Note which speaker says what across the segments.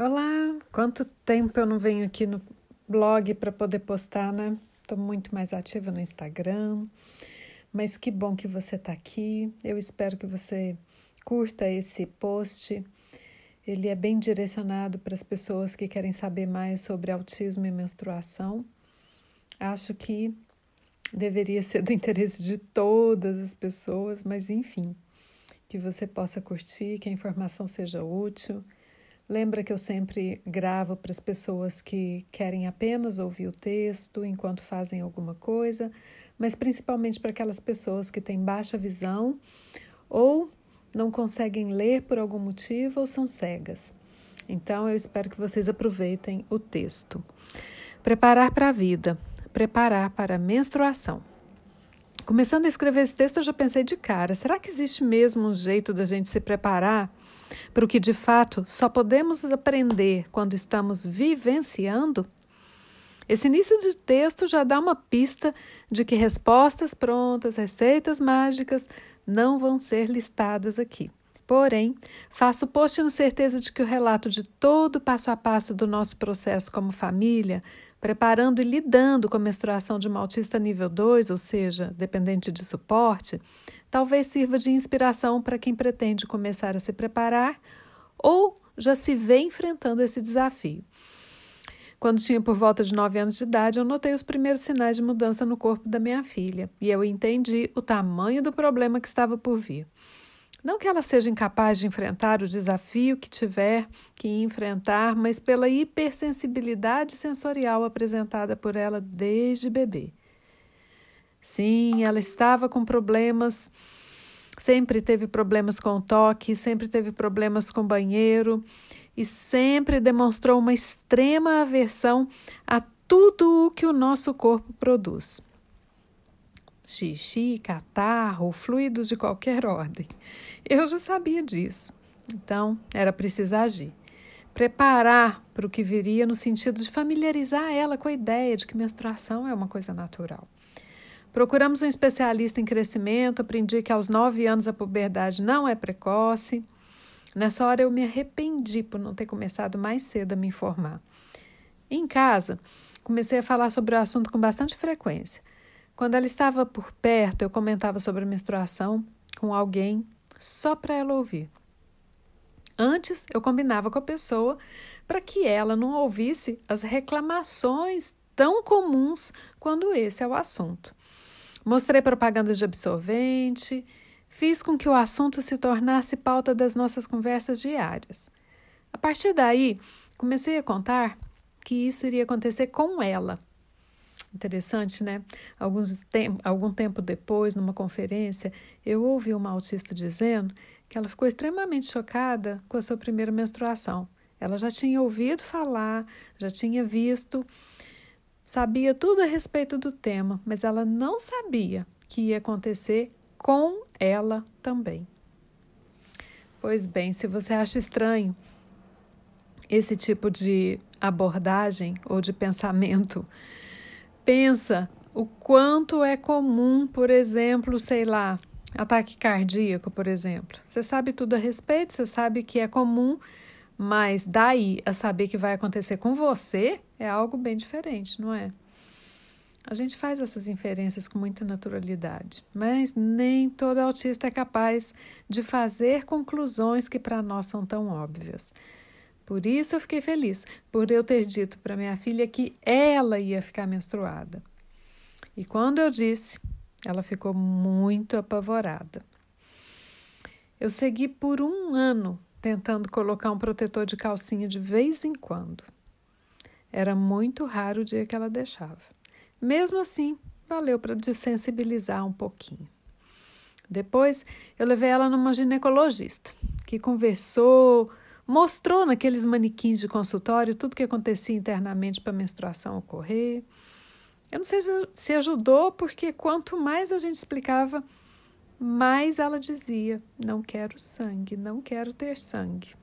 Speaker 1: Olá, quanto tempo eu não venho aqui no blog para poder postar, né? Estou muito mais ativa no Instagram, mas que bom que você está aqui. Eu espero que você curta esse post. Ele é bem direcionado para as pessoas que querem saber mais sobre autismo e menstruação. Acho que deveria ser do interesse de todas as pessoas, mas enfim, que você possa curtir, que a informação seja útil. Lembra que eu sempre gravo para as pessoas que querem apenas ouvir o texto enquanto fazem alguma coisa, mas principalmente para aquelas pessoas que têm baixa visão ou não conseguem ler por algum motivo ou são cegas. Então eu espero que vocês aproveitem o texto. Preparar para a vida, preparar para a menstruação. Começando a escrever esse texto, eu já pensei de cara: será que existe mesmo um jeito da gente se preparar para o que de fato só podemos aprender quando estamos vivenciando? Esse início de texto já dá uma pista de que respostas prontas, receitas mágicas não vão ser listadas aqui. Porém, faço post na certeza de que o relato de todo o passo a passo do nosso processo como família, preparando e lidando com a menstruação de uma autista nível 2, ou seja, dependente de suporte, talvez sirva de inspiração para quem pretende começar a se preparar ou já se vê enfrentando esse desafio. Quando tinha por volta de 9 anos de idade, eu notei os primeiros sinais de mudança no corpo da minha filha e eu entendi o tamanho do problema que estava por vir. Não que ela seja incapaz de enfrentar o desafio que tiver que enfrentar, mas pela hipersensibilidade sensorial apresentada por ela desde bebê. Sim, ela estava com problemas, sempre teve problemas com toque, sempre teve problemas com banheiro e sempre demonstrou uma extrema aversão a tudo o que o nosso corpo produz. Xixi, catarro, fluidos de qualquer ordem. Eu já sabia disso, então era preciso agir. Preparar para o que viria no sentido de familiarizar ela com a ideia de que menstruação é uma coisa natural. Procuramos um especialista em crescimento, aprendi que aos nove anos a puberdade não é precoce. Nessa hora eu me arrependi por não ter começado mais cedo a me informar. Em casa, comecei a falar sobre o assunto com bastante frequência. Quando ela estava por perto, eu comentava sobre a menstruação com alguém só para ela ouvir. Antes, eu combinava com a pessoa para que ela não ouvisse as reclamações tão comuns quando esse é o assunto. Mostrei propagandas de absorvente, fiz com que o assunto se tornasse pauta das nossas conversas diárias. A partir daí, comecei a contar que isso iria acontecer com ela. Interessante, né? Alguns tem, algum tempo depois, numa conferência, eu ouvi uma autista dizendo que ela ficou extremamente chocada com a sua primeira menstruação. Ela já tinha ouvido falar, já tinha visto sabia tudo a respeito do tema, mas ela não sabia que ia acontecer com ela também. Pois bem, se você acha estranho esse tipo de abordagem ou de pensamento, pensa o quanto é comum, por exemplo, sei lá, ataque cardíaco, por exemplo. Você sabe tudo a respeito, você sabe que é comum mas daí a saber que vai acontecer com você é algo bem diferente, não é? A gente faz essas inferências com muita naturalidade, mas nem todo autista é capaz de fazer conclusões que para nós são tão óbvias. Por isso eu fiquei feliz por eu ter dito para minha filha que ela ia ficar menstruada. E quando eu disse, ela ficou muito apavorada. Eu segui por um ano tentando colocar um protetor de calcinha de vez em quando. Era muito raro o dia que ela deixava. Mesmo assim, valeu para desensibilizar um pouquinho. Depois, eu levei ela numa ginecologista, que conversou, mostrou naqueles manequins de consultório tudo que acontecia internamente para a menstruação ocorrer. Eu não sei se ajudou, porque quanto mais a gente explicava, mas ela dizia: Não quero sangue, não quero ter sangue.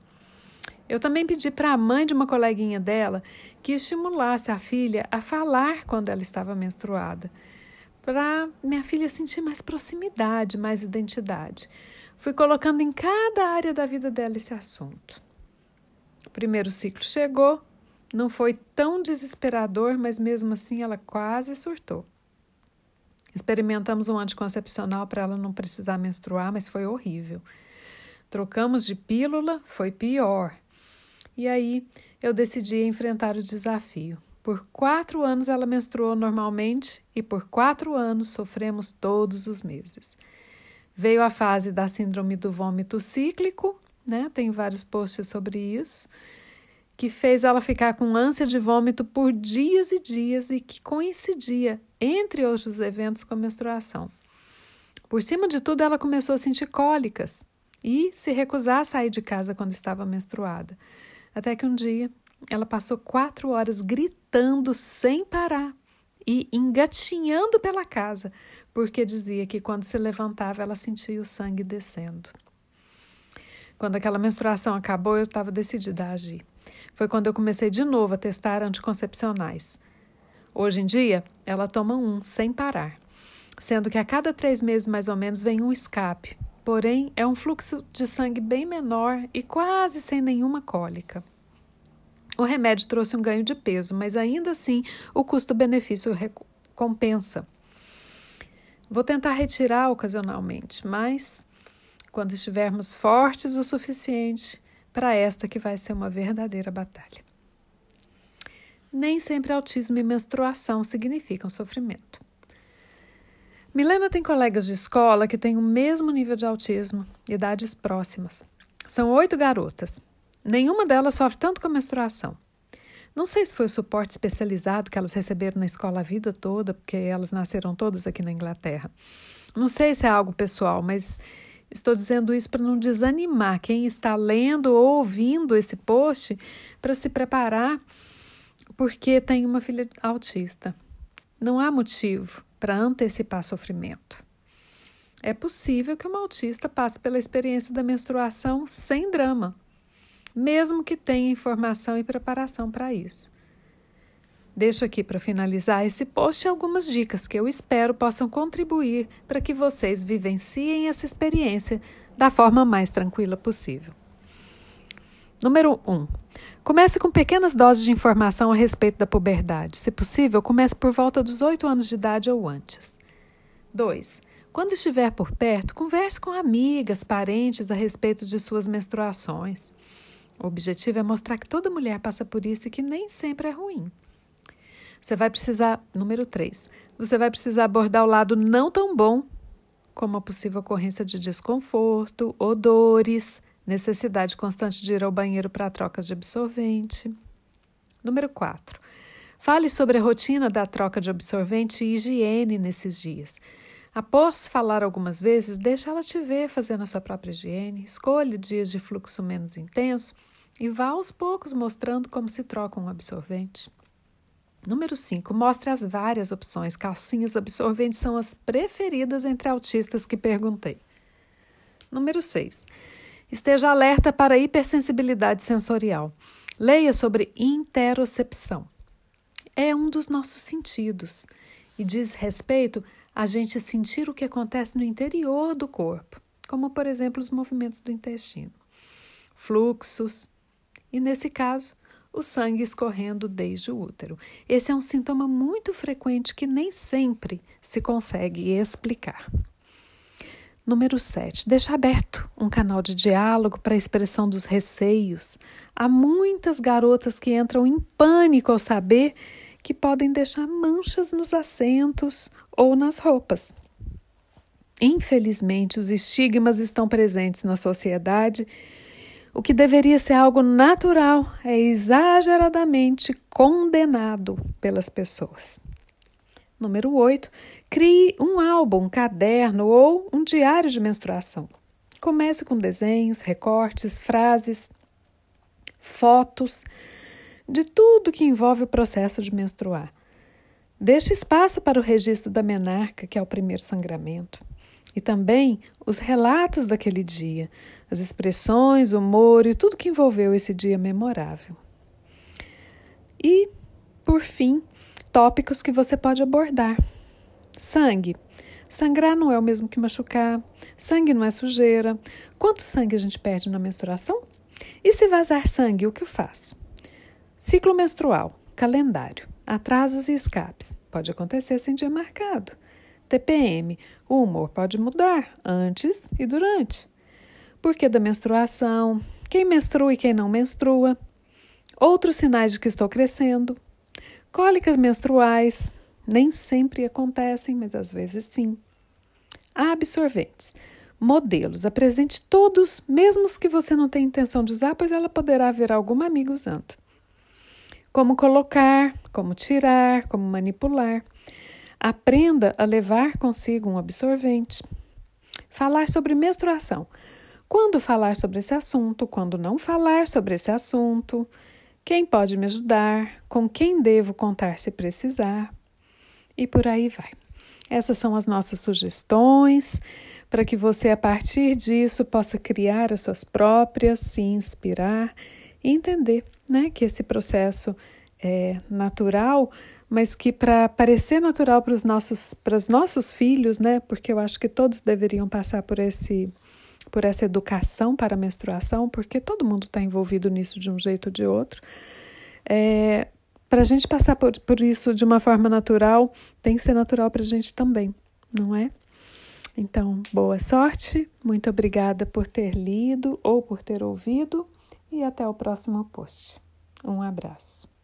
Speaker 1: Eu também pedi para a mãe de uma coleguinha dela que estimulasse a filha a falar quando ela estava menstruada, para minha filha sentir mais proximidade, mais identidade. Fui colocando em cada área da vida dela esse assunto. O primeiro ciclo chegou, não foi tão desesperador, mas mesmo assim ela quase surtou. Experimentamos um anticoncepcional para ela não precisar menstruar, mas foi horrível. Trocamos de pílula, foi pior. E aí eu decidi enfrentar o desafio. Por quatro anos ela menstruou normalmente e por quatro anos sofremos todos os meses. Veio a fase da síndrome do vômito cíclico, né? Tem vários posts sobre isso, que fez ela ficar com ânsia de vômito por dias e dias e que coincidia, entre outros eventos, com a menstruação. Por cima de tudo, ela começou a sentir cólicas e se recusar a sair de casa quando estava menstruada. Até que um dia ela passou quatro horas gritando sem parar e engatinhando pela casa, porque dizia que quando se levantava ela sentia o sangue descendo. Quando aquela menstruação acabou, eu estava decidida a agir. Foi quando eu comecei de novo a testar anticoncepcionais. Hoje em dia, ela toma um sem parar, sendo que a cada três meses mais ou menos vem um escape, porém é um fluxo de sangue bem menor e quase sem nenhuma cólica. O remédio trouxe um ganho de peso, mas ainda assim o custo-benefício compensa. Vou tentar retirar ocasionalmente, mas quando estivermos fortes o suficiente para esta que vai ser uma verdadeira batalha. Nem sempre autismo e menstruação significam sofrimento. Milena tem colegas de escola que têm o mesmo nível de autismo, idades próximas. São oito garotas. Nenhuma delas sofre tanto com a menstruação. Não sei se foi o suporte especializado que elas receberam na escola a vida toda, porque elas nasceram todas aqui na Inglaterra. Não sei se é algo pessoal, mas estou dizendo isso para não desanimar quem está lendo ou ouvindo esse post para se preparar, porque tem uma filha autista. Não há motivo para antecipar sofrimento. É possível que uma autista passe pela experiência da menstruação sem drama mesmo que tenha informação e preparação para isso. Deixo aqui para finalizar esse post algumas dicas que eu espero possam contribuir para que vocês vivenciem essa experiência da forma mais tranquila possível. Número 1. Um, comece com pequenas doses de informação a respeito da puberdade. Se possível, comece por volta dos 8 anos de idade ou antes. 2. Quando estiver por perto, converse com amigas, parentes a respeito de suas menstruações. O objetivo é mostrar que toda mulher passa por isso e que nem sempre é ruim. Você vai precisar, número 3, você vai precisar abordar o lado não tão bom, como a possível ocorrência de desconforto, odores, necessidade constante de ir ao banheiro para trocas de absorvente. Número 4. Fale sobre a rotina da troca de absorvente e higiene nesses dias. Após falar algumas vezes, deixe ela te ver fazendo a sua própria higiene, escolha dias de fluxo menos intenso e vá aos poucos mostrando como se troca um absorvente. Número 5. Mostre as várias opções. Calcinhas absorventes são as preferidas entre autistas que perguntei. Número 6. Esteja alerta para a hipersensibilidade sensorial. Leia sobre interocepção. É um dos nossos sentidos e diz respeito a gente sentir o que acontece no interior do corpo, como por exemplo os movimentos do intestino, fluxos e, nesse caso, o sangue escorrendo desde o útero. Esse é um sintoma muito frequente que nem sempre se consegue explicar. Número 7. Deixa aberto um canal de diálogo para a expressão dos receios. Há muitas garotas que entram em pânico ao saber que podem deixar manchas nos assentos ou nas roupas. Infelizmente, os estigmas estão presentes na sociedade. O que deveria ser algo natural é exageradamente condenado pelas pessoas. Número 8. Crie um álbum, um caderno ou um diário de menstruação. Comece com desenhos, recortes, frases, fotos de tudo que envolve o processo de menstruar. Deixe espaço para o registro da menarca, que é o primeiro sangramento, e também os relatos daquele dia, as expressões, o humor e tudo que envolveu esse dia memorável. E, por fim, tópicos que você pode abordar. Sangue. Sangrar não é o mesmo que machucar. Sangue não é sujeira. Quanto sangue a gente perde na menstruação? E se vazar sangue, o que eu faço? Ciclo menstrual, calendário, atrasos e escapes. Pode acontecer sem dia marcado. TPM, o humor pode mudar antes e durante. Porquê da menstruação? Quem menstrua e quem não menstrua? Outros sinais de que estou crescendo. Cólicas menstruais, nem sempre acontecem, mas às vezes sim. Absorventes. Modelos. Apresente todos, mesmo os que você não tem intenção de usar, pois ela poderá ver algum amigo usando. Como colocar, como tirar, como manipular. Aprenda a levar consigo um absorvente. Falar sobre menstruação. Quando falar sobre esse assunto, quando não falar sobre esse assunto, quem pode me ajudar, com quem devo contar se precisar, e por aí vai. Essas são as nossas sugestões para que você, a partir disso, possa criar as suas próprias, se inspirar e entender né, que esse processo é natural, mas que para parecer natural para os nossos, para os nossos filhos, né, porque eu acho que todos deveriam passar por esse por essa educação para a menstruação, porque todo mundo está envolvido nisso de um jeito ou de outro. É, para a gente passar por, por isso de uma forma natural, tem que ser natural para a gente também, não é? Então, boa sorte, muito obrigada por ter lido ou por ter ouvido e até o próximo post. Um abraço.